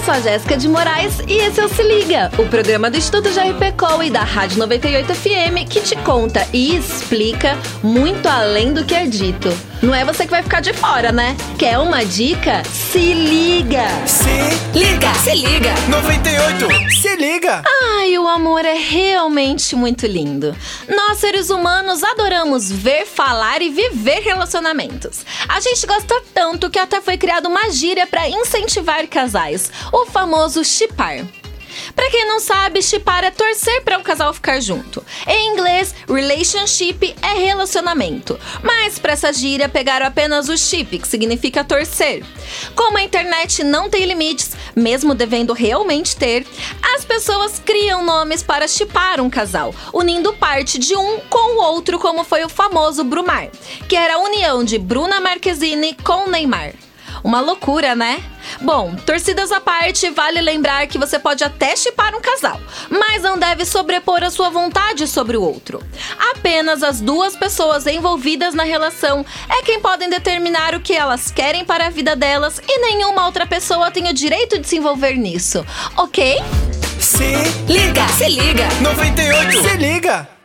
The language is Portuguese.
Eu sou a Jéssica de Moraes e esse é o Se Liga, o programa do Instituto JRPCOL e da Rádio 98 FM que te conta e explica muito além do que é dito. Não é você que vai ficar de fora, né? Quer uma dica? Se liga! Se liga! Se liga! 98! Amor é realmente muito lindo. Nós, seres humanos, adoramos ver, falar e viver relacionamentos. A gente gosta tanto que até foi criada uma gíria para incentivar casais, o famoso chipar. Para quem não sabe, chipar é torcer para um casal ficar junto. Em inglês, relationship é relacionamento. Mas para essa gíria pegaram apenas o chip, que significa torcer. Como a internet não tem limites, mesmo devendo realmente ter, pessoas criam nomes para chipar um casal, unindo parte de um com o outro, como foi o famoso Brumar, que era a união de Bruna Marquezine com Neymar. Uma loucura, né? Bom, torcidas à parte, vale lembrar que você pode até chipar um casal, mas não deve sobrepor a sua vontade sobre o outro. Apenas as duas pessoas envolvidas na relação é quem podem determinar o que elas querem para a vida delas e nenhuma outra pessoa tem o direito de se envolver nisso, ok? Se liga! Se liga! 98! Se liga!